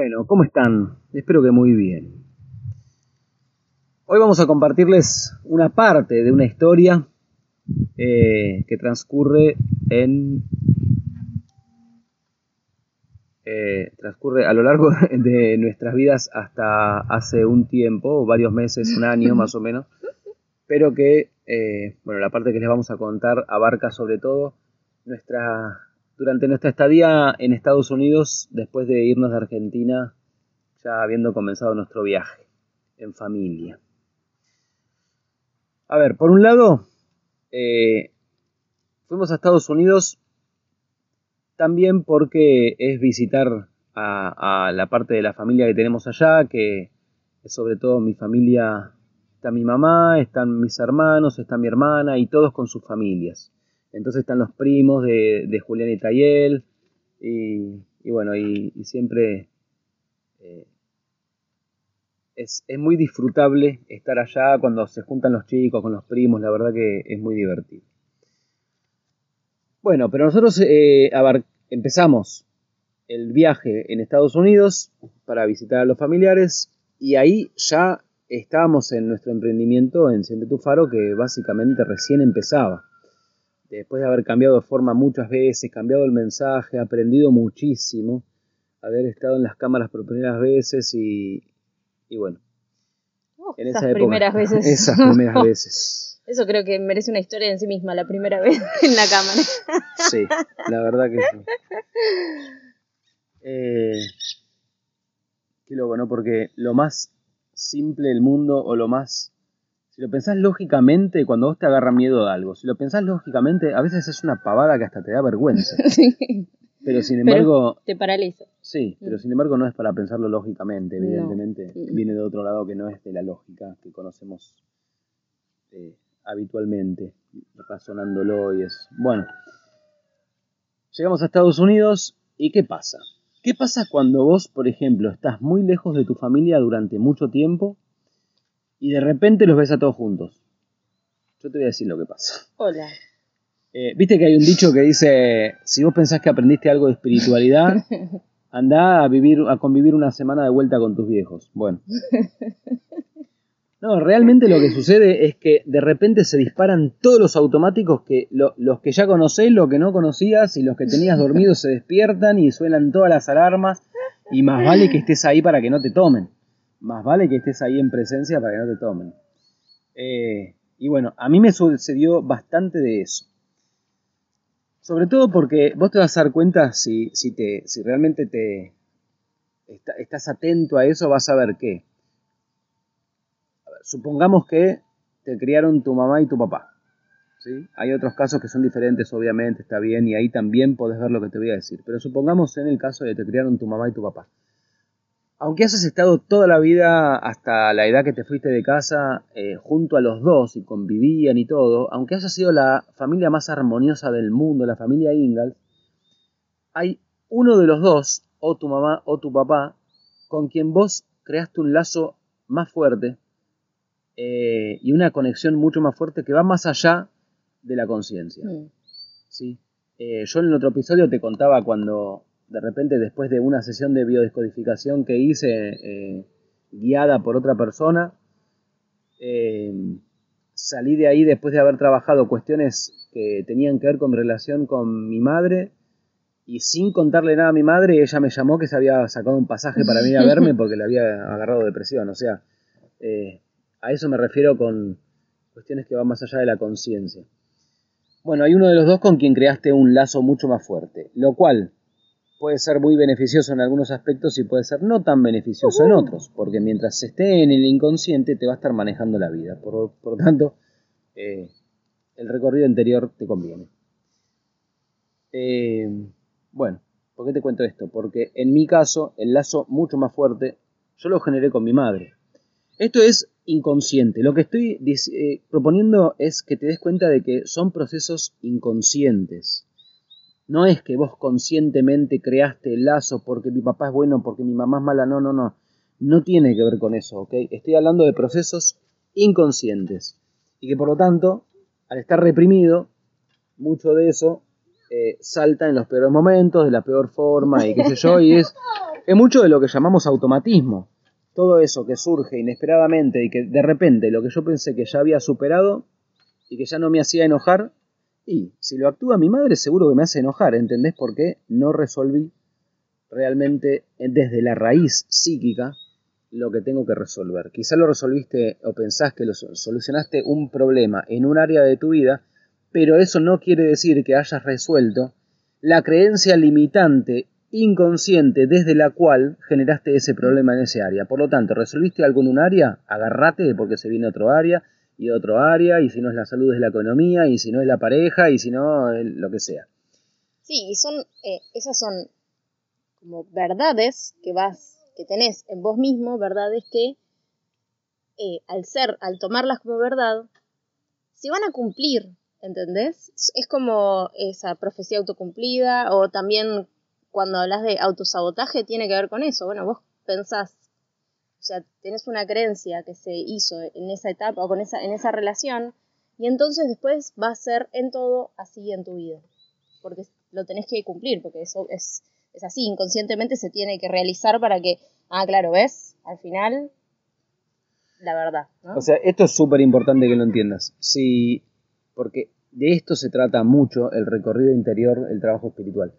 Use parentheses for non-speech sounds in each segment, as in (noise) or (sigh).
Bueno, ¿cómo están? Espero que muy bien. Hoy vamos a compartirles una parte de una historia eh, que transcurre en eh, transcurre a lo largo (laughs) de nuestras vidas hasta hace un tiempo, varios meses, un año más o menos, pero que, eh, bueno, la parte que les vamos a contar abarca sobre todo nuestra durante nuestra estadía en Estados Unidos, después de irnos de Argentina, ya habiendo comenzado nuestro viaje en familia. A ver, por un lado, eh, fuimos a Estados Unidos también porque es visitar a, a, la parte de la familia que tenemos allá, que es sobre todo mi familia, está mi mamá, están mis hermanos, está mi hermana y todos con sus familias. Entonces están los primos de, de Julián y Tayel. Y, y bueno, y, siempre eh, es, es, muy disfrutable estar allá cuando se juntan los chicos con los primos. La verdad que es muy divertido. Bueno, pero nosotros eh, empezamos el viaje en Estados Unidos para visitar a los familiares y ahí ya estábamos en nuestro emprendimiento en Siente tu Faro que básicamente recién empezaba después de haber cambiado de forma muchas veces, cambiado el mensaje, aprendido muchísimo, haber estado en las cámaras por primeras veces y, y bueno. Oh, en esas esa primeras veces. (laughs) Esas primeras (laughs) veces. Eso creo que merece una historia en sí misma, la primera vez (laughs) en la cámara. Sí, la verdad que sí. Eh, qué loco, ¿no? Porque lo más simple del mundo o lo más si lo pensás lógicamente, cuando vos te agarra miedo de algo, si lo pensás lógicamente, a veces es una pavada que hasta te da vergüenza. (laughs) sí. Pero sin embargo... Pero te paraliza. Sí, pero sin embargo no es para pensarlo lógicamente, evidentemente. No. Viene de otro lado que no es de la lógica que conocemos eh, habitualmente, razonándolo y es... Bueno, llegamos a Estados Unidos y ¿qué pasa? ¿Qué pasa cuando vos, por ejemplo, estás muy lejos de tu familia durante mucho tiempo y de repente los ves a todos juntos. Yo te voy a decir lo que pasa. Hola. Eh, Viste que hay un dicho que dice, si vos pensás que aprendiste algo de espiritualidad, (laughs) anda a vivir, a convivir una semana de vuelta con tus viejos. Bueno. No, realmente lo que sucede es que de repente se disparan todos los automáticos que lo, los que ya conocés, los que no conocías y los que tenías dormidos se despiertan y suenan todas las alarmas y más vale que estés ahí para que no te tomen más vale que estés ahí en presencia para que no te tomen. Eh, y bueno, a mí me sucedió bastante de eso. Sobre todo porque vos te vas a dar cuenta si, si, te, si realmente te está, estás atento a eso, vas a ver ver, supongamos que te criaron tu mamá y tu papá. ¿sí? Hay otros casos que son diferentes, obviamente, está bien, y ahí también podés ver lo que te voy a decir. Pero supongamos en el caso de que te criaron tu mamá y tu papá aunque has estado toda la vida hasta la edad que te fuiste de casa eh, junto a los dos y convivían y todo, aunque hayas sido la familia más armoniosa del mundo, la familia Ingalls, hay uno de los dos, o tu mamá o tu papá, con quien vos creaste un lazo más fuerte eh, y una conexión mucho más fuerte que va más allá de la conciencia. Mm. ¿sí? Eh, yo en el otro episodio te contaba cuando de repente después de una sesión de biodescodificación que hice eh, guiada por otra persona, eh, salí de ahí después de haber trabajado cuestiones que tenían que ver con relación con mi madre y sin contarle nada a mi madre, ella me llamó que se había sacado un pasaje para venir a verme porque le había agarrado depresión. O sea, eh, a eso me refiero con cuestiones que van más allá de la conciencia. Bueno, hay uno de los dos con quien creaste un lazo mucho más fuerte, lo cual puede ser muy beneficioso en algunos aspectos y puede ser no tan beneficioso en otros, porque mientras esté en el inconsciente te va a estar manejando la vida. Por, por tanto, eh, el recorrido interior te conviene. Eh, bueno, ¿por qué te cuento esto? Porque en mi caso, el lazo mucho más fuerte, yo lo generé con mi madre. Esto es inconsciente. Lo que estoy eh, proponiendo es que te des cuenta de que son procesos inconscientes. No es que vos conscientemente creaste el lazo porque mi papá es bueno, porque mi mamá es mala, no, no, no. No tiene que ver con eso, ¿ok? Estoy hablando de procesos inconscientes. Y que por lo tanto, al estar reprimido, mucho de eso eh, salta en los peores momentos, de la peor forma, y qué sé yo, y es, es mucho de lo que llamamos automatismo. Todo eso que surge inesperadamente y que de repente lo que yo pensé que ya había superado y que ya no me hacía enojar, y si lo actúa mi madre seguro que me hace enojar, ¿entendés? Porque no resolví realmente desde la raíz psíquica lo que tengo que resolver. Quizá lo resolviste o pensás que lo solucionaste un problema en un área de tu vida, pero eso no quiere decir que hayas resuelto la creencia limitante inconsciente desde la cual generaste ese problema en ese área. Por lo tanto, resolviste algo en un área, agarrate porque se viene otro área y otro área, y si no es la salud es la economía, y si no es la pareja, y si no lo que sea. Sí, y son, eh, esas son como verdades que vas, que tenés en vos mismo, verdades que eh, al ser, al tomarlas como verdad, se van a cumplir, ¿entendés? Es como esa profecía autocumplida o también cuando hablas de autosabotaje tiene que ver con eso. Bueno, vos pensás, o sea, tenés una creencia que se hizo en esa etapa o con esa, en esa relación y entonces después va a ser en todo así en tu vida. Porque lo tenés que cumplir, porque eso es, es así, inconscientemente se tiene que realizar para que, ah, claro, ¿ves? Al final, la verdad. O sea, esto es súper importante que lo entiendas. Sí, porque de esto se trata mucho el recorrido interior, el trabajo espiritual.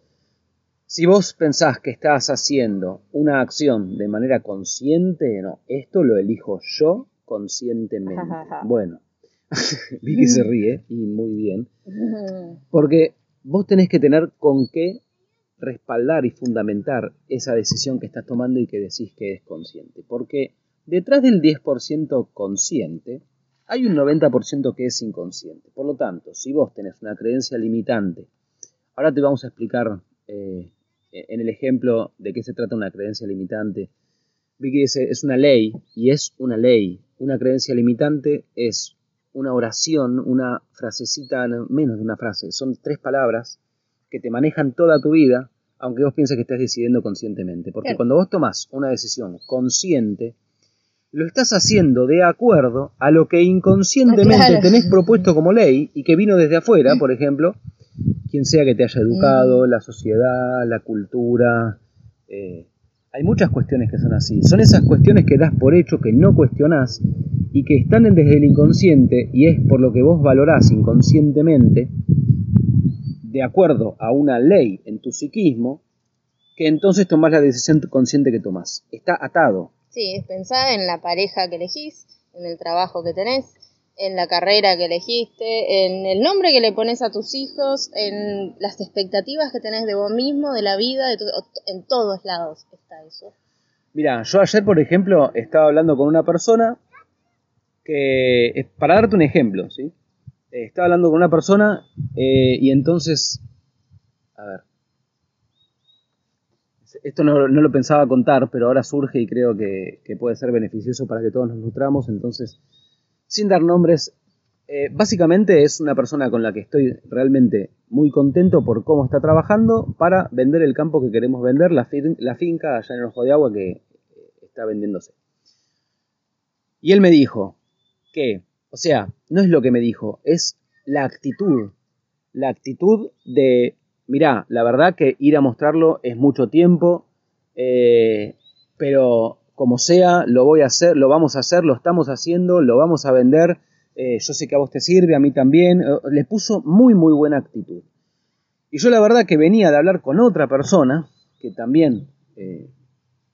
Si vos pensás que estás haciendo una acción de manera consciente, no, esto lo elijo yo conscientemente. bueno, (laughs) Vicky se ríe (laughs) y muy bien. (laughs) Porque vos tenés que tener con qué respaldar y fundamentar esa decisión que estás tomando y que decís que es consciente. Porque detrás del 10% consciente hay un 90% que es inconsciente. Por lo tanto, si vos tenés una creencia limitante, ahora te vamos a explicar eh, en el ejemplo de qué se trata una creencia limitante. Vicky dice, es una ley, y es una ley. Una creencia limitante es una oración, una frasecita, menos de una frase, son tres palabras que te manejan toda tu vida, aunque vos pienses que estás decidiendo conscientemente. Porque cuando vos tomás una decisión consciente, lo estás haciendo de acuerdo a lo que inconscientemente tenés propuesto como ley y que vino desde afuera, por ejemplo, quien sea que te haya educado, mm. la sociedad, la cultura. Eh, hay muchas cuestiones que son así. Son esas cuestiones que das por hecho, que no cuestionás y que están desde el inconsciente y es por lo que vos valorás inconscientemente, de acuerdo a una ley en tu psiquismo, que entonces tomás la decisión consciente que tomás. Está atado. Sí, pensá en la pareja que elegís, en el trabajo que tenés, en la carrera que elegiste, en el nombre que le pones a tus hijos, en las expectativas que tenés de vos mismo, de la vida, en todos lados está eso. Mira, yo ayer, por ejemplo, estaba hablando con una persona que, para darte un ejemplo, ¿sí? Estaba hablando con una persona eh, y entonces, a ver, esto no, lo pensaba contar, pero ahora surge y creo que, que puede ser beneficioso para que todos nos nutramos, entonces sin dar nombres, eh, básicamente es una persona con la que estoy realmente muy contento por cómo está trabajando para vender el campo que queremos vender, la, finca allá en el Ojo de Agua que eh, está vendiéndose. Y él me dijo que, o sea, no es lo que me dijo, es la actitud, la actitud de, mirá, la verdad que ir a mostrarlo es mucho tiempo, eh, pero como sea, lo voy a hacer, lo vamos a hacer, lo estamos haciendo, lo vamos a vender, eh, yo sé que a vos te sirve, a mí también, eh, le puso muy, muy buena actitud. Y yo la verdad que venía de hablar con otra persona, que también eh,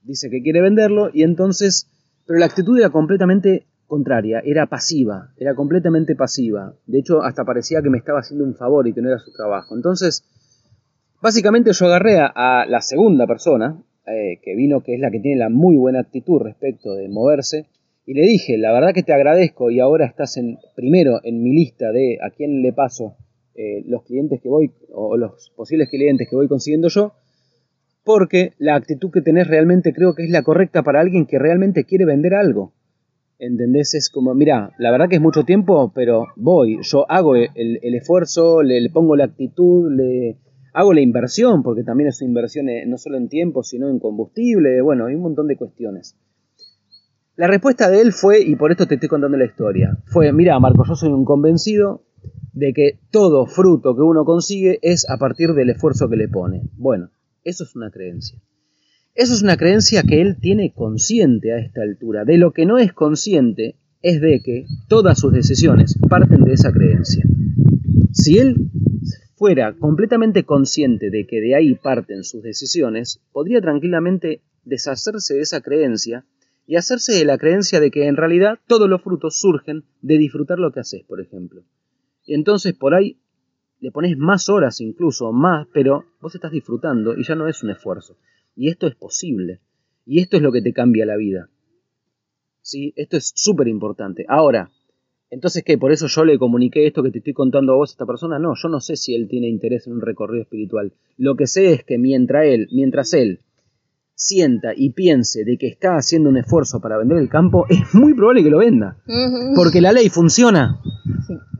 dice que quiere venderlo, y entonces, pero la actitud era completamente contraria, era pasiva, era completamente pasiva. De hecho, hasta parecía que me estaba haciendo un favor y que no era su trabajo. Entonces, básicamente yo agarré a la segunda persona, eh, que vino, que es la que tiene la muy buena actitud respecto de moverse, y le dije, la verdad que te agradezco y ahora estás en, primero en mi lista de a quién le paso eh, los clientes que voy, o los posibles clientes que voy consiguiendo yo, porque la actitud que tenés realmente creo que es la correcta para alguien que realmente quiere vender algo. ¿Entendés? Es como, mira, la verdad que es mucho tiempo, pero voy, yo hago el, el esfuerzo, le, le, pongo la actitud, le, hago la inversión, porque también es una inversión eh, no solo en tiempo, sino en combustible, bueno, hay un montón de cuestiones. La respuesta de él fue, y por esto te estoy contando la historia, fue, mira Marco, yo soy un convencido de que todo fruto que uno consigue es a partir del esfuerzo que le pone. Bueno, eso es una creencia. Eso es una creencia que él tiene consciente a esta altura. De lo que no es consciente es de que todas sus decisiones parten de esa creencia. Si él fuera completamente consciente de que de ahí parten sus decisiones, podría tranquilamente deshacerse de esa creencia y hacerse de la creencia de que en realidad todos los frutos surgen de disfrutar lo que haces, por ejemplo. Y entonces por ahí le pones más horas incluso, más, pero vos estás disfrutando y ya no es un esfuerzo. Y esto es posible. Y esto es lo que te cambia la vida. ¿Sí? Esto es súper importante. Ahora, entonces, ¿qué? ¿Por eso yo le comuniqué esto que te estoy contando a vos a esta persona? No, yo no sé si él tiene interés en un recorrido espiritual. Lo que sé es que mientras él, mientras él sienta y piense de que está haciendo un esfuerzo para vender el campo, es muy probable que lo venda. Porque la ley funciona.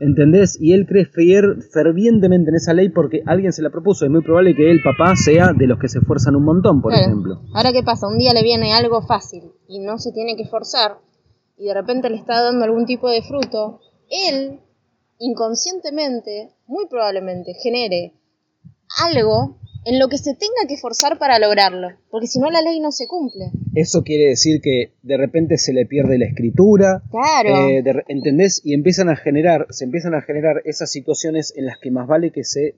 ¿Entendés? Y él cree fervientemente en esa ley porque alguien se la propuso. Es muy probable que el papá sea de los que se esfuerzan un montón, por ejemplo. Ahora, ¿qué pasa? Un día le viene algo fácil y no se tiene que esforzar y de repente le está dando algún tipo de fruto, él inconscientemente, muy probablemente, genere algo en lo que se tenga que esforzar para lograrlo, porque si no la ley no se cumple. Eso quiere decir que de repente se le pierde la escritura, claro. Eh, ¿entendés? Y empiezan a generar, se empiezan a generar esas situaciones en las que más vale que se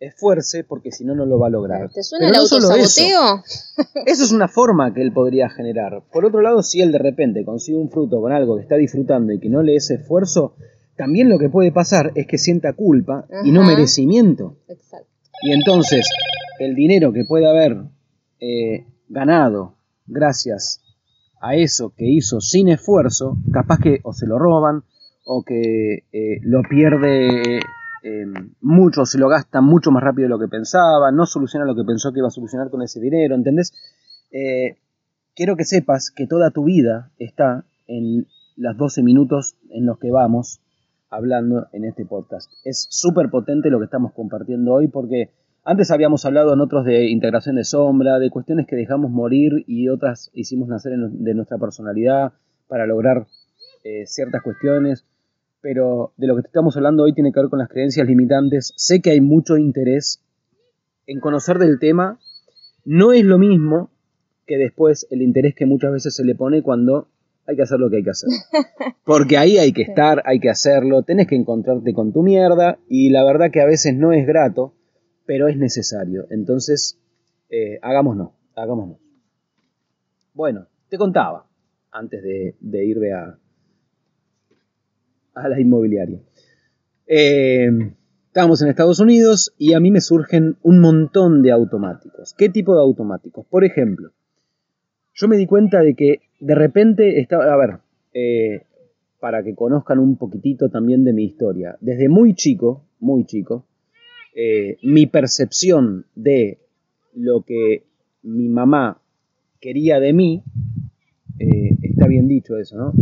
esfuerce porque si no, no lo va a lograr. ¿Te suena el autosaboteo? (laughs) Eso. es una forma que él podría generar. Por otro lado, si él de repente consigue un fruto con algo que está disfrutando y que no le es esfuerzo, también lo que puede pasar es que sienta culpa y no merecimiento. Exacto. Y entonces, el dinero que puede haber eh, ganado gracias a eso que hizo sin esfuerzo, capaz que o se lo roban o que eh, lo pierde eh, mucho, se lo gasta mucho más rápido de lo que pensaba, no soluciona lo que pensó que iba a solucionar con ese dinero, ¿entendés? Eh, quiero que sepas que toda tu vida está en las 12 minutos en los que vamos hablando en este podcast. Es súper potente lo que estamos compartiendo hoy porque antes habíamos hablado en otros de integración de sombra, de cuestiones que dejamos morir y otras hicimos nacer de nuestra personalidad para lograr eh, ciertas cuestiones pero de lo que estamos hablando hoy tiene que ver con las creencias limitantes. Sé que hay mucho interés en conocer del tema. No es lo mismo que después el interés que muchas veces se le pone cuando hay que hacer lo que hay que hacer. (laughs) Porque ahí hay que estar, hay que hacerlo, tenés que encontrarte con tu mierda y la verdad que a veces no es grato, pero es necesario. Entonces, eh, hagámonos, hagámonos. Bueno, te contaba, antes de irme a, a la inmobiliaria. Eh, estábamos en Estados Unidos y a mí me surgen un montón de automáticos. ¿Qué tipo de automáticos? Por ejemplo, yo me di cuenta de que de repente estaba, a ver, eh, para que conozcan un poquitito también de mi historia, desde muy chico, muy chico, eh, mi percepción de lo que mi mamá quería de mí, está bien dicho eso, ¿no?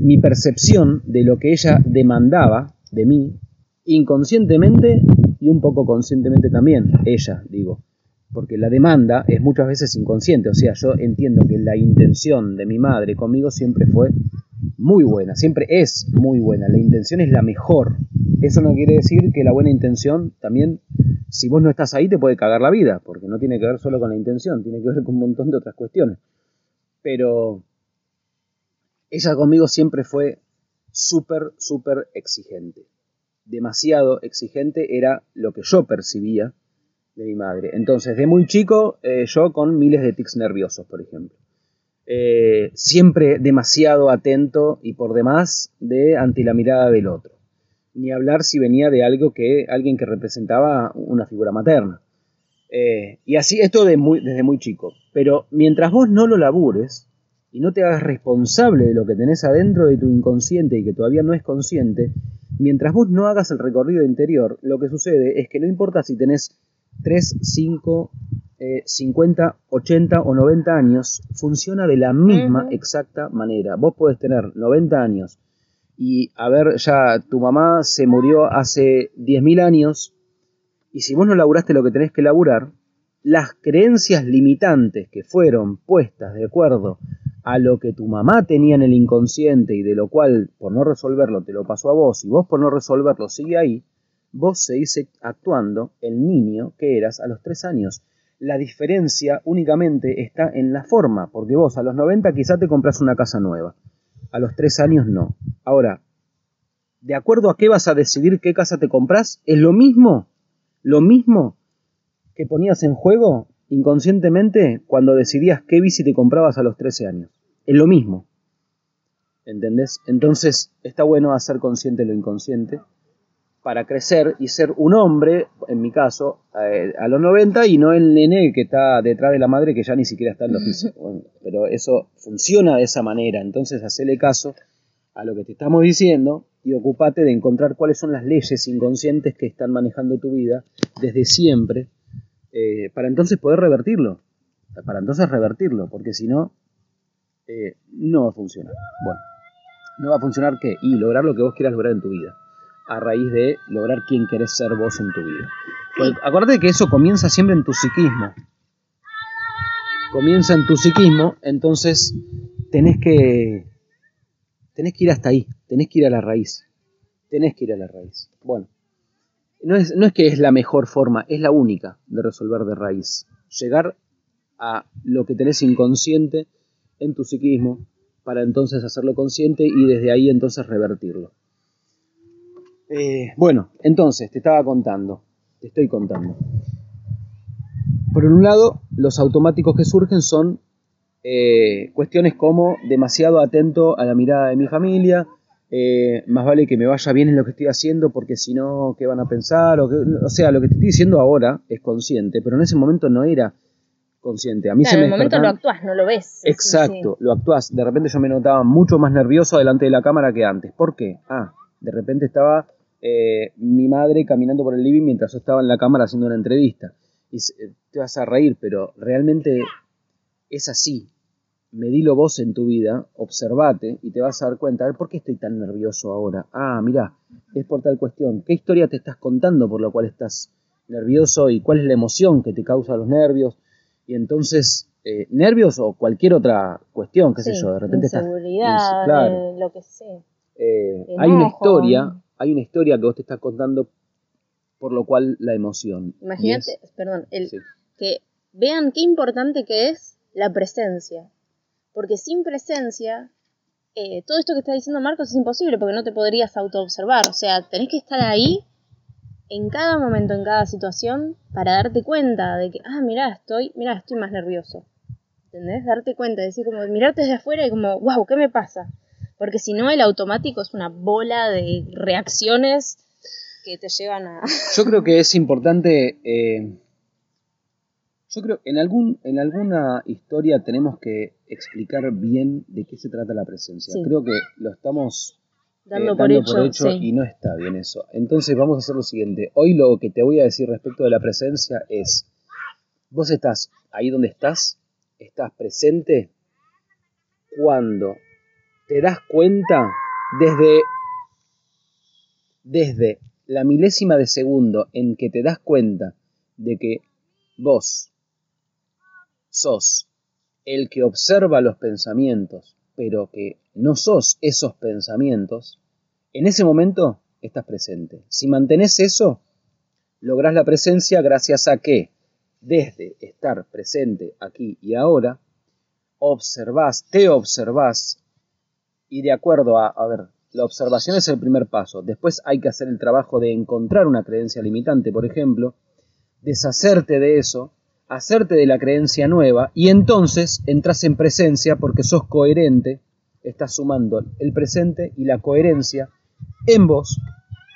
Mi percepción de lo que ella demandaba de mí, inconscientemente y un poco conscientemente también, ella, digo, porque la demanda es muchas veces inconsciente, o sea, yo entiendo que la intención de mi madre conmigo siempre fue muy buena, siempre es muy buena, la intención es la mejor. Eso no quiere decir que la buena intención también, si vos no estás ahí, te puede cagar la vida, porque no tiene que ver solo con la intención, tiene que ver con un montón de otras cuestiones. Pero ella conmigo siempre fue súper, súper exigente. Demasiado exigente era lo que yo percibía de mi madre. Entonces, de muy chico, eh, yo con miles de tics nerviosos, por ejemplo. Eh, siempre demasiado atento y por demás de ante la mirada del otro. Ni hablar si venía de algo que alguien que representaba una figura materna. Eh, y así esto de muy, desde muy chico. Pero mientras vos no lo labures, y no te hagas responsable de lo que tenés adentro de tu inconsciente y que todavía no es consciente, mientras vos no hagas el recorrido interior, lo que sucede es que no importa si tenés 3, 5, 50, 80 o 90 años, funciona de la misma exacta manera. Vos podés tener 90 años y a ver, ya tu mamá se murió hace 10.000 años y si vos no laburaste lo que tenés que laburar, las creencias limitantes que fueron puestas de acuerdo a lo que tu mamá tenía en el inconsciente y de lo cual por no resolverlo te lo pasó a vos y vos por no resolverlo sigue ahí, vos seguís actuando el niño que eras a los tres años. La diferencia únicamente está en la forma, porque vos a los 90 quizá te compras una casa nueva, a los 3 años no. Ahora, de acuerdo a qué vas a decidir qué casa te compras, es lo mismo, lo mismo que ponías en juego inconscientemente cuando decidías qué bici te comprabas a los 13 años. Es lo mismo. ¿Entendés? Entonces está bueno hacer consciente lo inconsciente para crecer y ser un hombre, en mi caso, eh, a los 90 y no el nene que está detrás de la madre que ya ni siquiera está en los (laughs) pisos. pero eso funciona de esa manera. Entonces hacele caso a lo que te estamos diciendo y ocupate de encontrar cuáles son las leyes inconscientes que están manejando tu vida desde siempre eh, para entonces poder revertirlo. Para entonces revertirlo, porque si no, eh, no va a funcionar. Bueno, no va a funcionar qué? Y lograr lo que vos quieras lograr en tu vida, a raíz de lograr quién querés ser vos en tu vida. acuérdate que eso comienza siempre en tu psiquismo. Comienza en tu psiquismo, entonces tenés que tenés que ir hasta ahí, tenés que ir a la raíz. Tenés que ir a la raíz. Bueno, no es, no es que es la mejor forma, es la única de resolver de raíz. Llegar a lo que tenés inconsciente en tu psiquismo para entonces hacerlo consciente y desde ahí entonces revertirlo. Eh, bueno, entonces te estaba contando, te estoy contando. Por un lado, los automáticos que surgen son eh, cuestiones como demasiado atento a la mirada de mi familia, eh, más vale que me vaya bien en lo que estoy haciendo porque si no, ¿qué van a pensar? O, o sea, lo que te estoy diciendo ahora es consciente, pero en ese momento no era consciente. A mí se me en el momento lo actúas, no lo ves. Exacto, lo actúas. De repente yo me notaba mucho más nervioso delante de la cámara que antes. ¿Por qué? Ah, de repente estaba eh, mi madre caminando por el living mientras yo estaba en la cámara haciendo una entrevista. Y te vas a reír, pero realmente es así. Medilo vos en tu vida, observate y te vas a dar cuenta, a ver, ¿por qué estoy tan nervioso ahora? Ah, mira, es por tal cuestión. ¿Qué historia te estás contando por la cual estás nervioso y cuál es la emoción que te causa los nervios? Y entonces, eh, nervios o cualquier otra cuestión, qué sé yo, de repente inseguridad, claro, lo que sé. Eh, hay una historia, hay una historia que vos te estás contando por lo cual la emoción. Imagínate, perdón, el, que vean qué importante que es la presencia. Porque sin presencia, eh, todo esto que está diciendo Marcos es imposible porque no te podrías autoobservar. O sea, tenés que estar ahí en cada momento, en cada situación, para darte cuenta de que, ah, mira, estoy, mira, estoy más nervioso. ¿Entendés? Darte cuenta, decir como, mirarte desde afuera y como, wow, ¿qué me pasa? Porque si no, el automático es una bola de reacciones que te llevan a... (laughs) Yo creo que es importante, eh, yo creo en, algún, en alguna historia tenemos que explicar bien de qué se trata la presencia. Creo que lo estamos dando, por, hecho, y no está bien eso. Entonces vamos a hacer lo siguiente. Hoy lo que te voy a decir respecto de la presencia es, vos estás ahí donde estás, estás presente cuando te das cuenta desde, desde la milésima de segundo en que te das cuenta de que vos sos el que observa los pensamientos, pero que no sos esos pensamientos, en ese momento estás presente. Si mantenés eso, lográs la presencia gracias a que, desde estar presente aquí y ahora, observás, te observás, y de acuerdo a, a ver, la observación es el primer paso. Después hay que hacer el trabajo de encontrar una creencia limitante, por ejemplo, deshacerte de eso, hacerte de la creencia nueva, y entonces entras en presencia porque sos coherente, estás sumando el presente y la coherencia en vos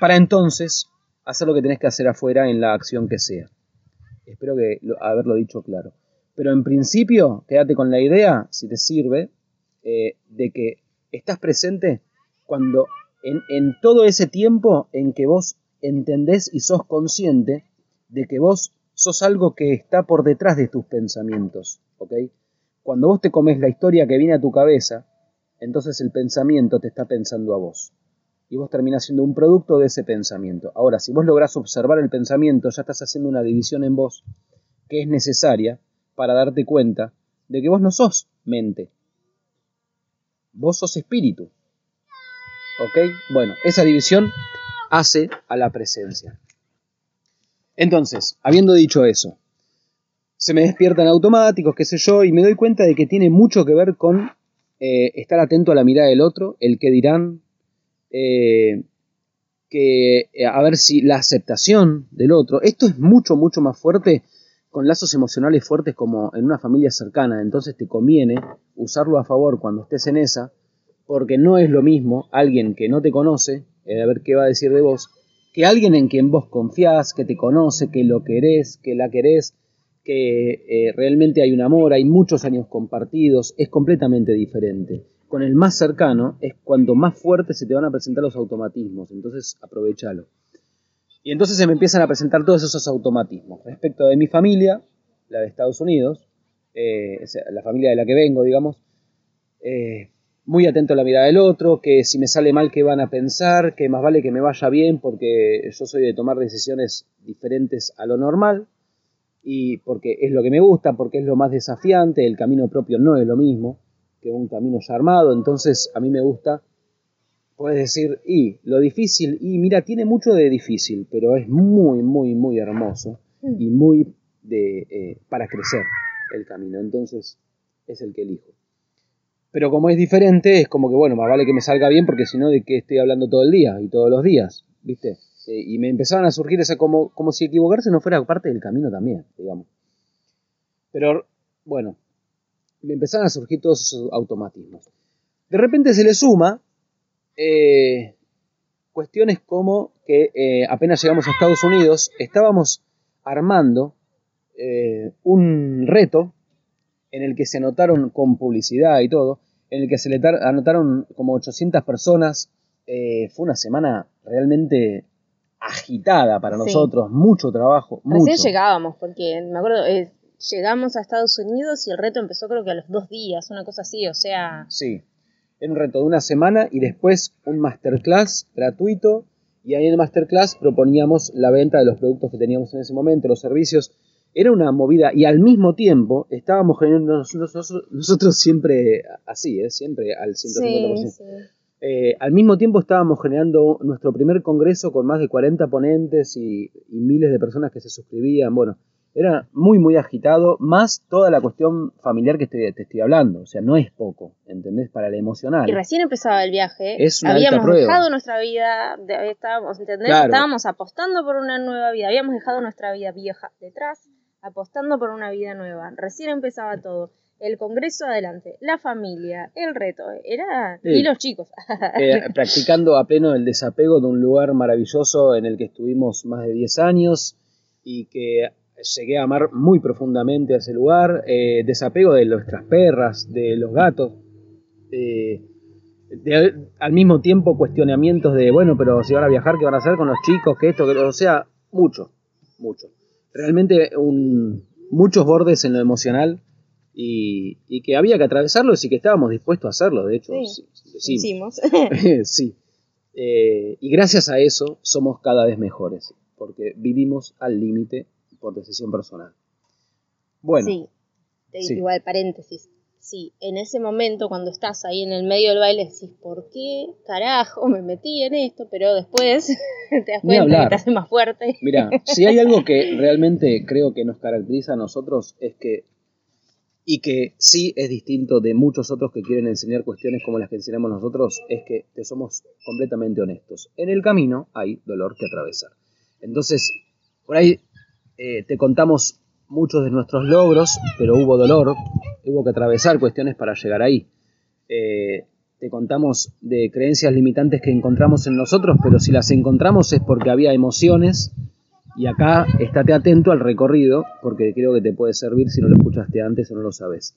para entonces hacer lo que tenés que hacer afuera en la acción que sea. Espero que haberlo dicho claro. Pero en principio, quédate con la idea, si te sirve, eh, de que estás presente cuando en, en todo ese tiempo en que vos entendés y sos consciente de que vos sos algo que está por detrás de tus pensamientos, ¿ok? Cuando vos te comes la historia que viene a tu cabeza, entonces el pensamiento te está pensando a vos y vos terminás siendo un producto de ese pensamiento. Ahora, si vos lográs observar el pensamiento, ya estás haciendo una división en vos que es necesaria para darte cuenta de que vos no sos mente, vos sos espíritu. ¿Ok? Bueno, esa división hace a la presencia. Entonces, habiendo dicho eso, se me despiertan automáticos, qué sé yo, y me doy cuenta de que tiene mucho que ver con eh, estar atento a la mirada del otro, el que dirán, eh, que eh, a ver si la aceptación del otro, esto es mucho, mucho más fuerte con lazos emocionales fuertes como en una familia cercana, entonces te conviene usarlo a favor cuando estés en esa, porque no es lo mismo alguien que no te conoce, a ver qué va a decir de vos, que alguien en quien vos confiás, que te conoce, que lo querés, que la querés, que eh, realmente hay un amor, hay muchos años compartidos, es completamente diferente. Con el más cercano es cuando más fuerte se te van a presentar los automatismos, entonces aprovechalo. Y entonces se me empiezan a presentar todos esos automatismos. Respecto de mi familia, la de Estados Unidos, eh, la familia de la que vengo, digamos, eh, muy atento a la mirada del otro, que si me sale mal, ¿qué van a pensar? Que más vale que me vaya bien porque yo soy de tomar decisiones diferentes a lo normal y porque es lo que me gusta, porque es lo más desafiante, el camino propio no es lo mismo que un camino ya armado, entonces a mí me gusta, puedes decir, y lo difícil, y mira, tiene mucho de difícil, pero es muy, muy, muy hermoso y muy de, eh, para crecer el camino, entonces es el que elijo. Pero como es diferente, es como que, bueno, más vale que me salga bien porque si no, ¿de qué estoy hablando todo el día y todos los días? ¿Viste? Eh, y me empezaban a surgir esa como, como si equivocarse no fuera parte del camino también, digamos. Pero bueno, me empezaron a surgir todos esos automatismos. De repente se le suma eh, cuestiones como que eh, apenas llegamos a Estados Unidos, estábamos armando un reto en el que se anotaron con publicidad y todo, en el que se le anotaron como 800 personas. fue una semana realmente agitada para nosotros, mucho trabajo. Recién llegábamos, porque me acuerdo, eh, llegamos a Estados Unidos y el reto empezó creo que a los dos días, una cosa así, o sea... Sí, era un reto de una semana y después un masterclass gratuito y ahí en el masterclass proponíamos la venta de los productos que teníamos en ese momento, los servicios. Era una movida y al mismo tiempo estábamos generando nosotros, nosotros siempre así, ¿eh? siempre al 150%. Sí, sí. Eh, al mismo tiempo estábamos generando nuestro primer congreso con más de 40 ponentes y, miles de personas que se suscribían. Bueno, era muy, muy agitado, más toda la cuestión familiar que te, estoy hablando. O sea, no es poco, ¿entendés? Para la emocional. Y recién empezaba el viaje. Es Habíamos dejado nuestra vida, estábamos, ¿entendés? Estábamos apostando por una nueva vida. Habíamos dejado nuestra vida vieja detrás, apostando por una vida nueva. Recién empezaba todo el congreso adelante, la familia, el reto, era... y los chicos. (laughs) Eh, practicando a pleno el desapego de un lugar maravilloso en el que estuvimos más de 10 años y que llegué a amar muy profundamente a ese lugar, eh, desapego de nuestras perras, de los gatos, eh, al mismo tiempo cuestionamientos de, bueno, pero si van a viajar, ¿qué van a hacer con los chicos? Que esto, que o sea, mucho, mucho. Realmente un, muchos bordes en lo emocional y, que había que atravesarlo y que estábamos dispuestos a hacerlo, de hecho. Sí, hicimos. (laughs) sí. Eh, y gracias a eso somos cada vez mejores, porque vivimos al límite por decisión personal. Bueno. Sí, igual paréntesis. Sí, en ese momento cuando estás ahí en el medio del baile decís, ¿por qué carajo me metí en esto? Pero después (laughs) te das cuenta que te hace más fuerte. Mira, si hay algo que (laughs) realmente creo que nos caracteriza a nosotros es que y que sí es distinto de muchos otros que quieren enseñar cuestiones como las que enseñamos nosotros, es que te somos completamente honestos. En el camino hay dolor que atravesar. Entonces, por ahí eh, te contamos muchos de nuestros logros, pero hubo dolor, hubo que atravesar cuestiones para llegar ahí. Eh, te contamos de creencias limitantes que encontramos en nosotros, pero si las encontramos es porque había emociones y acá estate atento al recorrido porque creo que te puede servir si no lo escuchaste antes o no lo sabes.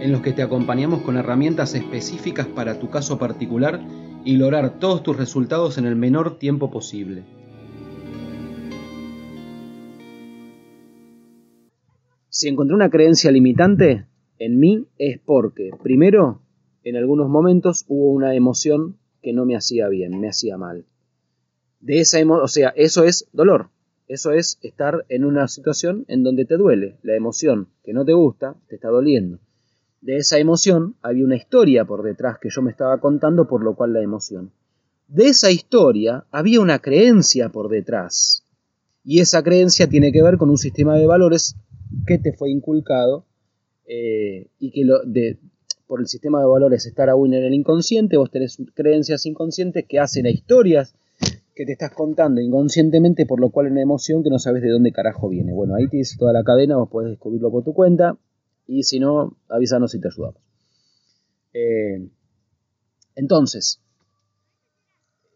en los que te acompañamos con herramientas específicas para tu caso particular y lograr todos tus resultados en el menor tiempo posible. Si encontré una creencia limitante en mí es porque, primero, en algunos momentos hubo una emoción que no me hacía bien, me hacía mal. De esa o sea, eso es dolor. Eso es estar en una situación en donde te duele. La emoción que no te gusta te está doliendo. De esa emoción había una historia por detrás que yo me estaba contando, por lo cual la emoción. De esa historia había una creencia por detrás. Y esa creencia tiene que ver con un sistema de valores que te fue inculcado eh, y que por el sistema de valores estar aún en el inconsciente, vos tenés creencias inconscientes que hacen a historias que te estás contando inconscientemente, por lo cual una emoción que no sabes de dónde carajo viene. Bueno, ahí tienes toda la cadena, vos podés descubrirlo por tu cuenta, y si no, avísanos si te ayudamos. Eh, entonces,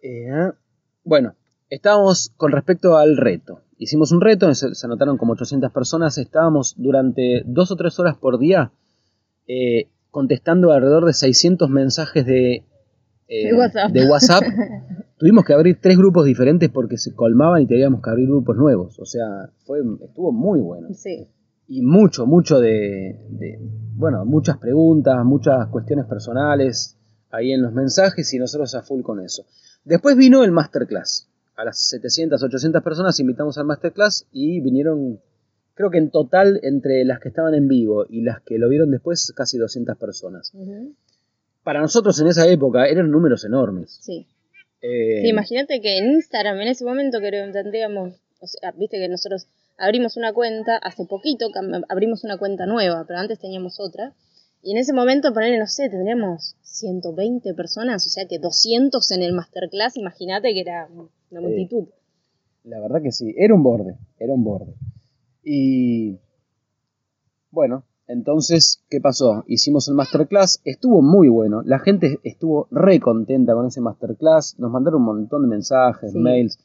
eh, bueno, estábamos con respecto al reto. Hicimos un reto, se, anotaron como 800 personas, estábamos durante dos o tres horas por día eh, contestando alrededor de 600 mensajes de, de WhatsApp. (laughs) Tuvimos que abrir tres grupos diferentes porque se colmaban y teníamos que abrir grupos nuevos. O sea, fue, estuvo muy bueno. Sí. Y mucho, mucho de, de, bueno, muchas preguntas, muchas cuestiones personales ahí en los mensajes y nosotros a full con eso. Después vino el masterclass a las 700, 800 personas invitamos al masterclass y vinieron, creo que en total, entre las que estaban en vivo y las que lo vieron después, casi 200 personas. Para nosotros en esa época eran números enormes. Sí. Eh, imagínate que en Instagram en ese momento que tendríamos, o sea, viste que nosotros abrimos una cuenta, hace poquito abrimos una cuenta nueva, pero antes teníamos otra. Y en ese momento, ponerle, no sé, tendríamos 120 personas, o sea que 200 en el masterclass, imagínate que era una multitud. La verdad que sí, era un borde, era un borde. Y bueno, entonces, ¿qué pasó? Hicimos el masterclass, estuvo muy bueno, la gente estuvo re contenta con ese masterclass, nos mandaron un montón de mensajes, mails.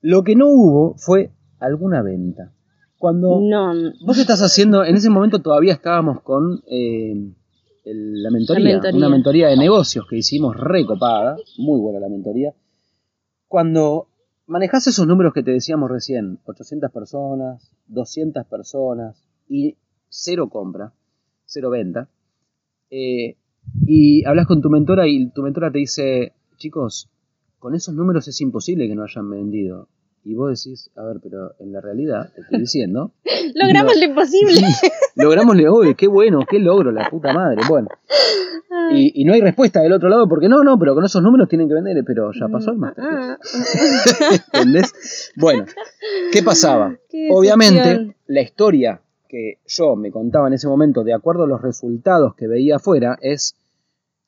Lo que no hubo fue alguna venta. Cuando no. vos estás haciendo, en ese momento todavía estábamos con eh, la, mentoría, una mentoría de negocios que hicimos recopada, muy buena la mentoría. Cuando manejas esos números que te decíamos recién, 800 personas, 200 personas y cero compra, cero venta, eh, y hablas con tu mentora y tu mentora te dice, chicos, con esos números es imposible que no hayan vendido. Y vos decís, a ver, pero en la realidad, te estoy diciendo. (laughs) (laughs) Logramos lo imposible. Logramos lo obvio, qué bueno, qué logro, la puta madre. Bueno. Y, no hay respuesta del otro lado porque no, no, pero con esos números tienen que vender, pero ya pasó el mm, máster. Ah. (laughs) ¿Entendés? Bueno, ¿qué pasaba? Obviamente, la historia que yo me contaba en ese momento, de acuerdo a los resultados que veía afuera, es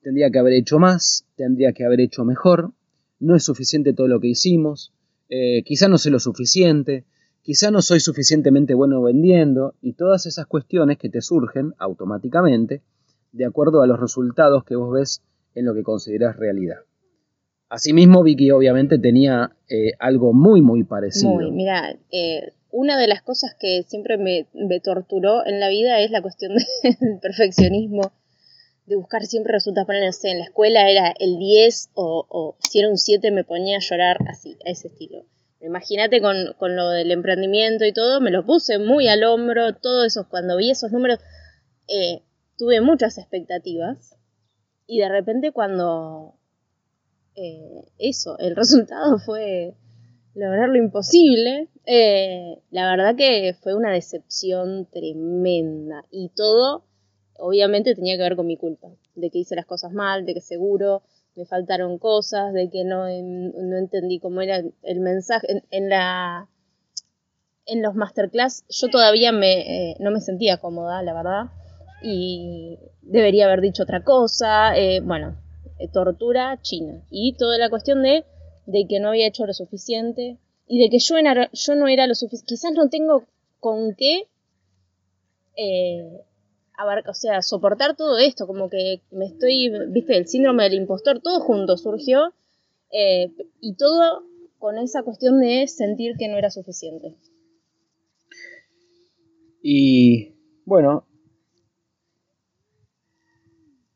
tendría que haber hecho más, tendría que haber hecho mejor, no es suficiente todo lo que hicimos, eh, quizá no sé lo suficiente, quizá no soy suficientemente bueno vendiendo y todas esas cuestiones que te surgen automáticamente de acuerdo a los resultados que vos ves en lo que consideras realidad. Asimismo, Vicky obviamente tenía eh, algo muy, muy parecido. Muy, mira, eh, una de las cosas que siempre me, torturó en la vida es la cuestión (laughs) del perfeccionismo, de buscar siempre resultados. Poner, no sé, en la escuela era el 10 o, o si era un 7 me ponía a llorar así, a ese estilo. Imagínate con, con, lo del emprendimiento y todo, me lo puse muy al hombro, todo eso, cuando vi esos números, eh, tuve muchas expectativas y de repente cuando eh, eso, el (laughs) resultado fue lograr lo imposible, eh, la verdad que fue una decepción tremenda y todo obviamente tenía que ver con mi culpa, de que hice las cosas mal, de que seguro me faltaron cosas, de que no, no entendí cómo era el mensaje. En, la en los masterclass yo todavía me, eh, no me sentía cómoda, la verdad, y debería haber dicho otra cosa, eh, bueno, eh, tortura china. Y toda la cuestión de, de que no había hecho lo suficiente y de que yo, yo no era lo suficiente, quizás no tengo con qué o sea, soportar todo esto, como que me estoy, viste, el síndrome del impostor, todo junto surgió eh, y todo con esa cuestión de sentir que no era suficiente. Y bueno,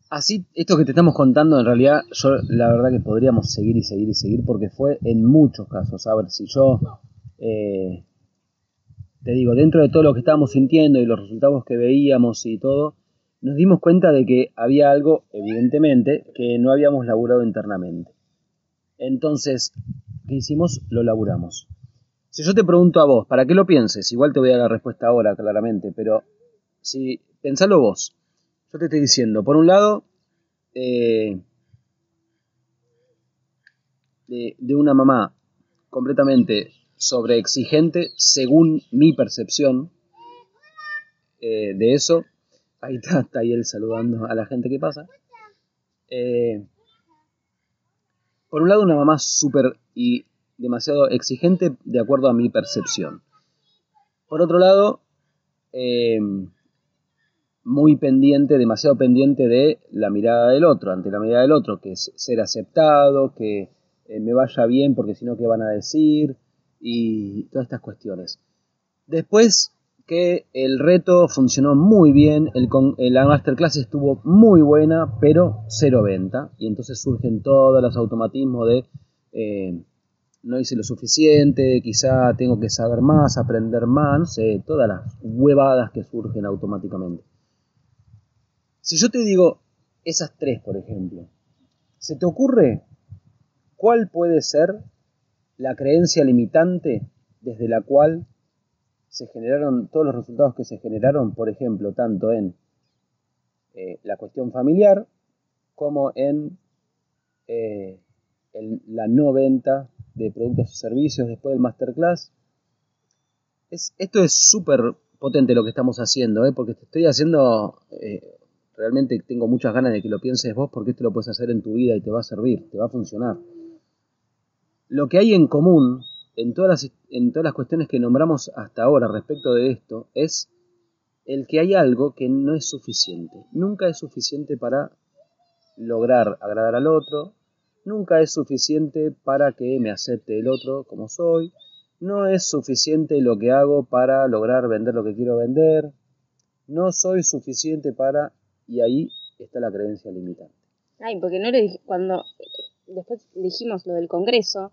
Así, esto que te estamos contando, en realidad, yo la verdad que podríamos seguir y seguir y seguir, porque fue en muchos casos. A ver, si yo eh, te digo, dentro de todo lo que estábamos sintiendo y los resultados que veíamos y todo, nos dimos cuenta de que había algo, evidentemente, que no habíamos laburado internamente. Entonces, ¿qué hicimos? Lo laburamos. Si yo te pregunto a vos, ¿para qué lo pienses? Igual te voy a dar la respuesta ahora, claramente, pero si pensalo vos, yo te estoy diciendo, por un lado, eh, de, una mamá completamente sobreexigente según mi percepción eh, de eso. Ahí está, ahí él saludando a la gente que pasa. Eh, por un lado, una mamá súper y demasiado exigente de acuerdo a mi percepción. Por otro lado, muy pendiente, demasiado pendiente de la mirada del otro, ante la mirada del otro, que es ser aceptado, que eh, me vaya bien porque si no, ¿qué van a decir? Y todas estas cuestiones. Después que el reto funcionó muy bien, el, eh, la masterclass estuvo muy buena, pero cero venta, y entonces surgen todos los automatismos de eh, no hice lo suficiente, quizá tengo que saber más, aprender más, sé, todas las huevadas que surgen automáticamente. Si yo te digo esas tres, por ejemplo, ¿se te ocurre cuál puede ser la creencia limitante desde la cual se generaron todos los resultados que se generaron, por ejemplo, tanto en eh, la cuestión familiar como en, eh, la no venta de productos y servicios después del masterclass? Es, esto es súper potente lo que estamos haciendo, ¿eh? porque te estoy haciendo realmente tengo muchas ganas de que lo pienses vos porque esto lo puedes hacer en tu vida y te va a servir, te va a funcionar. Lo que hay en común en todas las, en todas las cuestiones que nombramos hasta ahora respecto de esto es el que hay algo que no es suficiente. Nunca es suficiente para lograr agradar al otro, nunca es suficiente para que me acepte el otro como soy, no es suficiente lo que hago para lograr vender lo que quiero vender, no soy suficiente para y ahí está la creencia limitante. Ay, porque no le dije, cuando después dijimos lo del Congreso,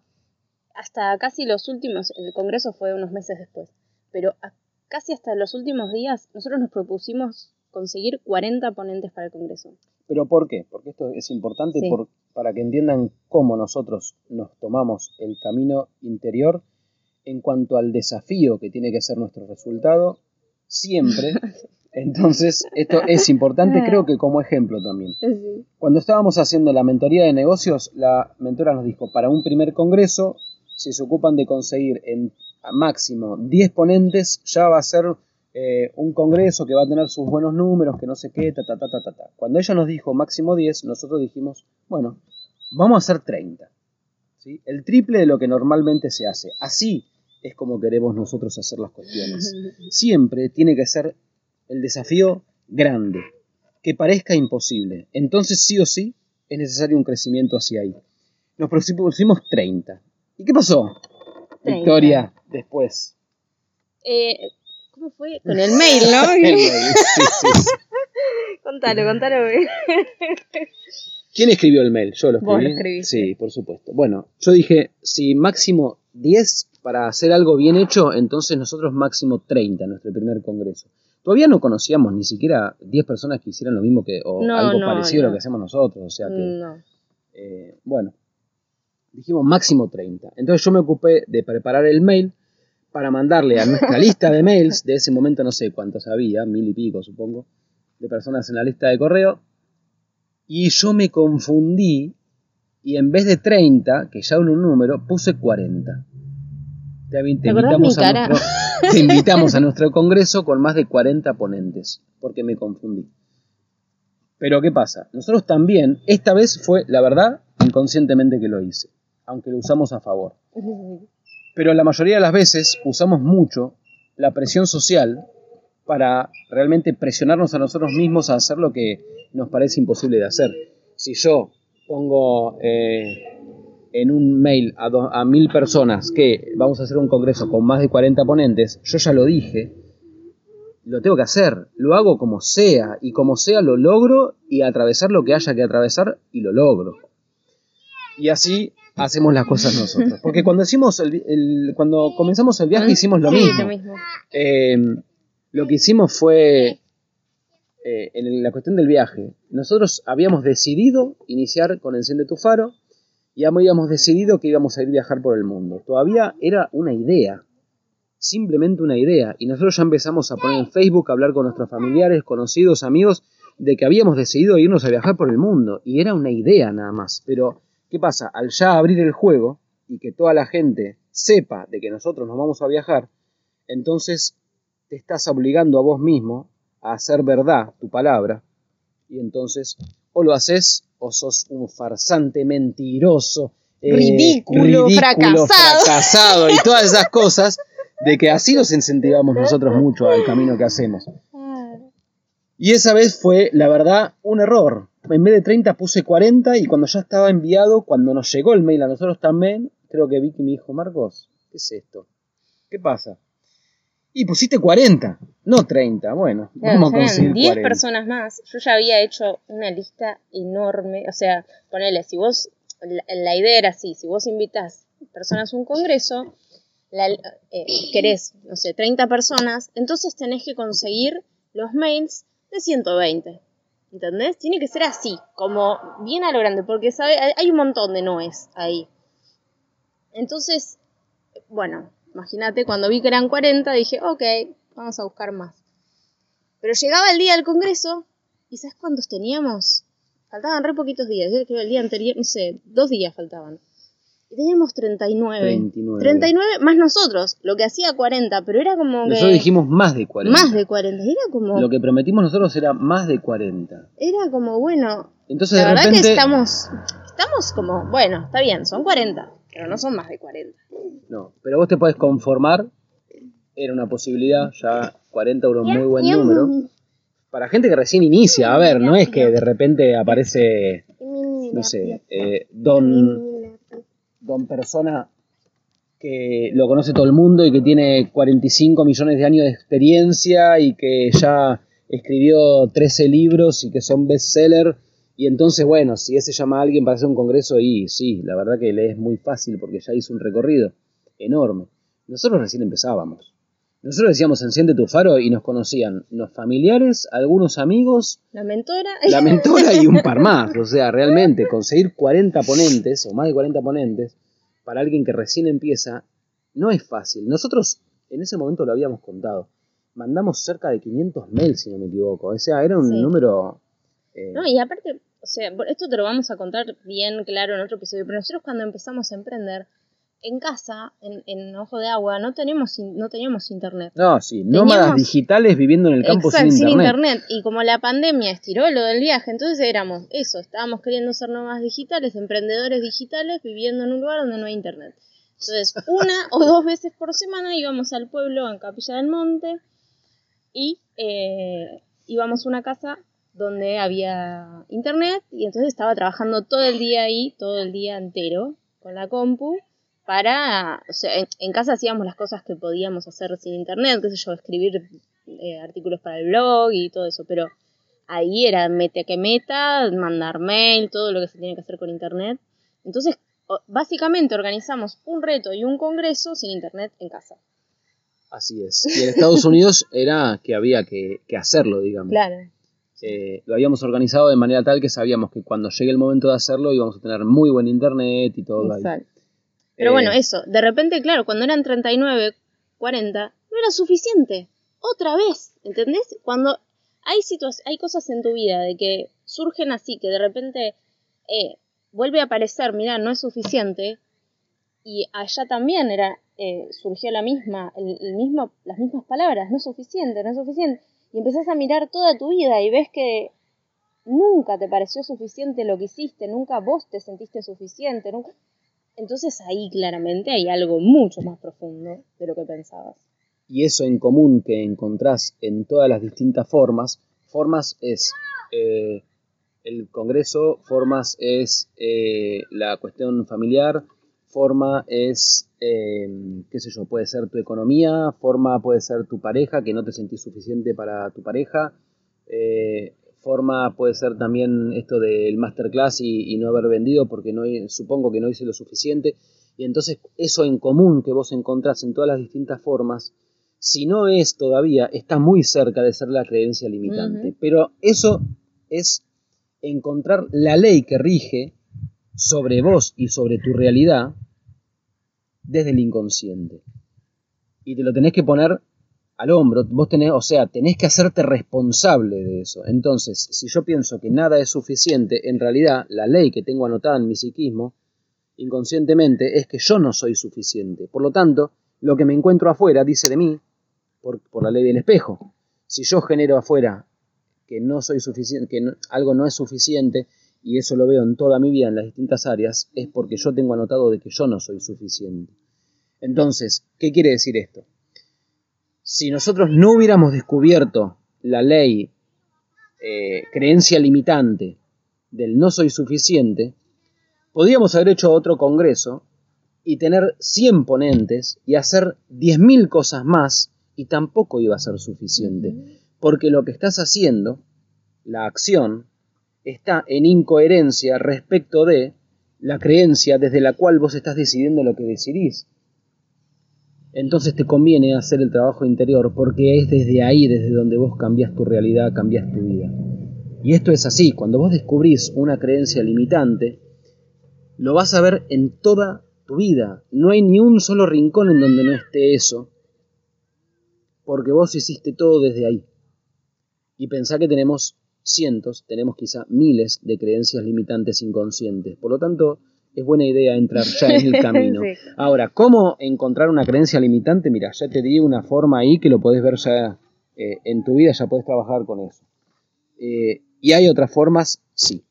hasta casi los últimos, el Congreso fue unos meses después, pero casi hasta los últimos días nosotros nos propusimos conseguir 40 ponentes para el Congreso. ¿Pero por qué? Porque esto es importante para que entiendan cómo nosotros nos tomamos el camino interior en cuanto al desafío que tiene que ser nuestro resultado, siempre (laughs) Entonces, esto es importante, creo que como ejemplo también. (laughs) Cuando estábamos haciendo la mentoría de negocios, la mentora nos dijo, para un primer congreso, si se ocupan de conseguir en máximo 10 ponentes, ya va a ser eh, un congreso que va a tener sus buenos números, que no sé qué, ta, ta, ta, ta, ta. Cuando ella nos dijo máximo 10, nosotros dijimos, bueno, vamos a hacer 30. ¿sí? El triple de lo que normalmente se hace. Así es como queremos nosotros hacer las cuestiones. (laughs) Siempre tiene que ser el desafío grande, que parezca imposible. Entonces sí o sí es necesario un crecimiento hacia ahí. Nos pusimos 30. ¿Y qué pasó? Victoria, después. Eh, ¿Cómo fue? Con el mail, ¿no? (laughs) el mail, sí, sí. (laughs) contalo, contalo. ¿Quién escribió el mail? Yo lo escribí. Sí, por supuesto. Bueno, yo dije, si máximo 10 para hacer algo bien hecho, entonces nosotros máximo 30 en nuestro primer congreso. Todavía no conocíamos ni siquiera 10 personas que hicieran lo mismo que, o algo parecido a lo que hacemos nosotros. O sea que, eh, bueno, dijimos máximo 30. Entonces yo me ocupé de preparar el mail para mandarle a nuestra (laughs) lista de mails, de ese momento no sé cuántos había, mil y pico supongo, de personas en la lista de correo, y yo me confundí y en vez de 30, que ya un número, puse 40. Te, invitamos a nuestro, (laughs) te invitamos a nuestro congreso con más de 40 ponentes, porque me confundí. Pero ¿qué pasa? Nosotros también, esta vez fue, la verdad, inconscientemente que lo hice, aunque lo usamos a favor. Pero la mayoría de las veces usamos mucho la presión social para realmente presionarnos a nosotros mismos a hacer lo que nos parece imposible de hacer. Si yo pongo eh, en un mail a, a mil personas que vamos a hacer un congreso con más de 40 ponentes, yo ya lo dije, lo tengo que hacer, lo hago como sea, y como sea lo logro, y atravesar lo que haya que atravesar, y lo logro. Y así hacemos las cosas nosotros. Porque cuando hicimos el, el- cuando comenzamos el viaje hicimos lo Sí, mismo. lo mismo. Eh, lo que hicimos fue, eh, en la cuestión del viaje, nosotros habíamos decidido iniciar con Enciende tu Faro y habíamos decidido que íbamos a ir a viajar por el mundo. Todavía era una idea, simplemente una idea. Y nosotros ya empezamos a poner en Facebook, a hablar con nuestros familiares, conocidos, amigos, de que habíamos decidido irnos a viajar por el mundo. Y era una idea nada más. Pero, ¿qué pasa? Al ya abrir el juego y que toda la gente sepa de que nosotros nos vamos a viajar, entonces te estás obligando a vos mismo a hacer verdad tu palabra. Y entonces, o lo haces o sos un farsante mentiroso, eh, Ridículo, fracasado. fracasado y todas esas (laughs) cosas de que así nos incentivamos nosotros mucho al camino que hacemos. Y esa vez fue, la verdad, un error. En vez de 30 puse 40 y cuando ya estaba enviado, cuando nos llegó el mail a nosotros también, creo que Vicky me dijo, Marcos, ¿qué es esto? ¿Qué pasa? Y pusiste 40, no 30. Bueno, Claro, vamos a conseguir 10 40. personas más. Yo ya había hecho una lista enorme. O sea, ponele, si vos, la, la idea era así, si vos invitás personas a un congreso, la- eh, querés, no sé, 30 personas, entonces tenés que conseguir los mails de 120. ¿Entendés? Tiene que ser así, como bien a lo grande, porque sabe, hay- hay un montón de noes ahí. Entonces, bueno, imagínate, cuando vi que eran 40, dije, ok, vamos a buscar más. Pero llegaba el día del congreso, y ¿sabes cuántos teníamos? Faltaban re poquitos días, yo creo que el día anterior, no sé, dos días faltaban. Y teníamos 39. 39. 39 más nosotros, lo que hacía 40, pero era como que... Nosotros dijimos más de 40. Más de 40, era como... Lo que prometimos nosotros era más de 40. Era como, bueno, Entonces la de verdad repente... que estamos, estamos como, bueno, está bien, son 40, pero no son más de 40. No, pero vos te podés conformar. Era una posibilidad, ya 40 euros muy buen número. Para gente que recién inicia, a ver, no es que de repente aparece, no sé, eh, don, don persona que lo conoce todo el mundo y que tiene 45 millones de años de experiencia y que ya escribió 13 libros y que son bestseller. Y entonces, bueno, si ese llama a alguien para hacer un congreso, y sí, la verdad que le es muy fácil porque ya hizo un recorrido enorme. Nosotros recién empezábamos. Nosotros decíamos enciende tu faro y nos conocían los familiares, algunos amigos, La mentora, la mentora y un par más. O sea, (laughs) realmente conseguir 40 ponentes o más de 40 ponentes para alguien que recién empieza no es fácil. Nosotros en ese momento lo habíamos contado. Mandamos cerca de 500 mails, si no me equivoco. O sea, era un Sí. número... eh, no, y aparte, o sea, por- esto te lo vamos a contar bien claro en otro episodio, pero nosotros cuando empezamos a emprender, en casa, en, en Ojo de Agua, no tenemos, no teníamos internet. no, sí, nómadas Teníamos- digitales viviendo en el campo Exacto, sin internet. Y como la pandemia estiró lo del viaje, entonces éramos eso, estábamos queriendo ser nómadas digitales, emprendedores digitales, viviendo en un lugar donde no hay internet. Entonces, una o dos veces por semana íbamos al pueblo, en Capilla del Monte, y eh, íbamos a una casa donde había internet, y entonces estaba trabajando todo el día ahí, todo el día entero, con la compu, para, o sea, en, en casa hacíamos las cosas que podíamos hacer sin internet, qué sé yo, escribir eh, artículos para el blog y todo eso, pero ahí era mete que meta, mandar mail, todo lo que se tiene que hacer con internet. Entonces, básicamente organizamos un reto y un congreso sin internet en casa. Así es. Y en Estados Unidos era que había que, que hacerlo, digamos. Claro. Eh, lo habíamos organizado de manera tal que sabíamos que cuando llegue el momento de hacerlo íbamos a tener muy buen internet y todo ahí. Exacto. Pero Eh, bueno, eso, de repente, claro, cuando eran 39, 40, no era suficiente. Otra vez, ¿entendés? Cuando hay hay cosas en tu vida de que surgen así, que de repente eh, vuelve a aparecer, mira, no es suficiente, y allá también era, eh, surgió la misma, el, el mismo, las mismas palabras, no es suficiente, no es suficiente, y empezás a mirar toda tu vida y ves que nunca te pareció suficiente lo que hiciste, nunca vos te sentiste suficiente, nunca... Entonces ahí claramente hay algo mucho más profundo de lo que pensabas. Y eso en común que encontrás en todas las distintas formas, formas es eh, el Congreso, formas es eh, la cuestión familiar, forma es, eh, qué sé yo, puede ser tu economía, forma puede ser tu pareja, que no te sentís suficiente para tu pareja, eh, forma puede ser también esto del masterclass y, y no haber vendido porque no supongo que no hice lo suficiente. Y entonces eso en común que vos encontrás en todas las distintas formas, si no es todavía, está muy cerca de ser la creencia limitante. Pero eso es encontrar la ley que rige sobre vos y sobre tu realidad desde el inconsciente. Y te lo tenés que poner al hombro, vos tenés, o sea, tenés que hacerte responsable de eso. Entonces, si yo pienso que nada es suficiente, en realidad la ley que tengo anotada en mi psiquismo inconscientemente es que yo no soy suficiente. Por lo tanto, lo que me encuentro afuera dice de mí por, la ley del espejo. Si yo genero afuera que no soy suficiente, que algo no es suficiente, y eso lo veo en toda mi vida en las distintas áreas, es porque yo tengo anotado de que yo no soy suficiente. Entonces, ¿qué quiere decir esto? Si nosotros no hubiéramos descubierto la ley eh, creencia limitante del no soy suficiente, Podríamos haber hecho otro congreso y tener 100 ponentes y hacer 10.000 cosas más y tampoco iba a ser suficiente. Porque lo que estás haciendo, la acción, está en incoherencia respecto de la creencia desde la cual vos estás decidiendo lo que decidís. Entonces te conviene hacer el trabajo interior porque es desde ahí, desde donde vos cambias tu realidad, cambias tu vida. Y esto es así, cuando vos descubrís una creencia limitante, lo vas a ver en toda tu vida. No hay ni un solo rincón en donde no esté eso, porque vos hiciste todo desde ahí. Y pensá que tenemos cientos, tenemos quizá miles de creencias limitantes inconscientes. Por lo tanto, es buena idea entrar ya en el (laughs) camino. Ahora, ¿cómo encontrar una creencia limitante? Mira, ya te di una forma ahí que lo podés ver ya eh, en tu vida, ya podés trabajar con eso. Eh, y hay otras formas, sí.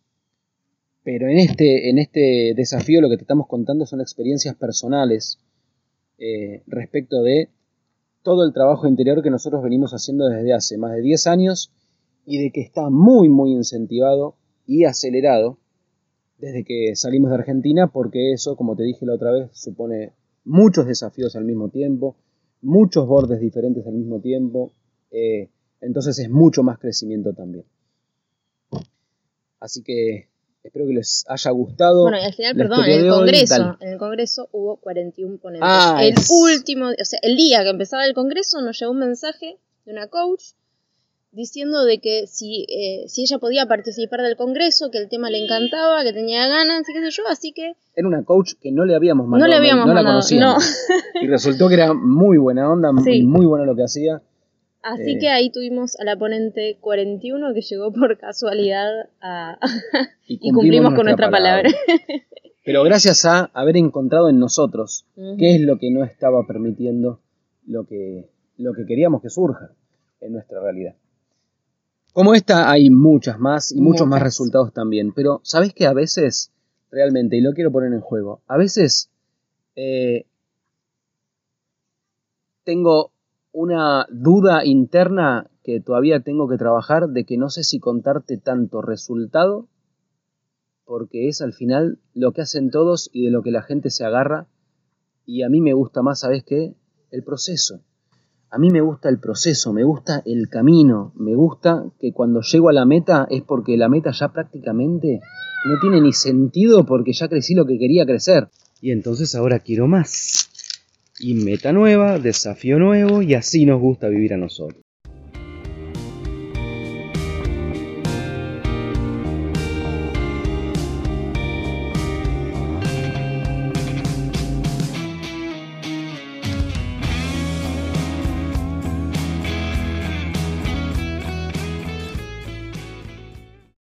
Pero en este, en este desafío lo que te estamos contando son experiencias personales eh, respecto de todo el trabajo interior que nosotros venimos haciendo desde hace más de 10 años y de que está muy, muy incentivado y acelerado desde que salimos de Argentina, porque eso, como te dije la otra vez, supone muchos desafíos al mismo tiempo, muchos bordes diferentes al mismo tiempo, eh, entonces es mucho más crecimiento también. Así que Espero que les haya gustado. Bueno, y al final, perdón, en el Congreso, en el Congreso hubo 41 ponentes. Ah, el último, o sea, el día que empezaba el Congreso nos llegó un mensaje de una coach diciendo de que si, eh, si ella podía participar del Congreso, que el tema le encantaba, que tenía ganas, y qué sé yo, así que... Era una coach que no le habíamos mandado, no, le habíamos no, mandado, la y resultó que era muy buena onda, muy, muy buena lo que hacía. Así que ahí tuvimos a la ponente 41 que llegó por casualidad a... (laughs) y, cumplimos, con nuestra palabra. Pero gracias a haber encontrado en nosotros qué es lo que no estaba permitiendo lo que, lo que queríamos que surja en nuestra realidad. Como esta hay muchas más y muchos más resultados también, pero ¿sabes que a veces, realmente, y lo quiero poner en juego, a veces eh, tengo una duda interna que todavía tengo que trabajar de que no sé si contarte tanto resultado, porque es al final lo que hacen todos y de lo que la gente se agarra, y a mí me gusta más, ¿sabes qué? El proceso. A mí me gusta el proceso, me gusta el camino, me gusta que cuando llego a la meta es porque la meta ya prácticamente no tiene ni sentido porque ya crecí lo que quería crecer. Y entonces ahora quiero más y meta nueva, desafío nuevo y así nos gusta vivir a nosotros.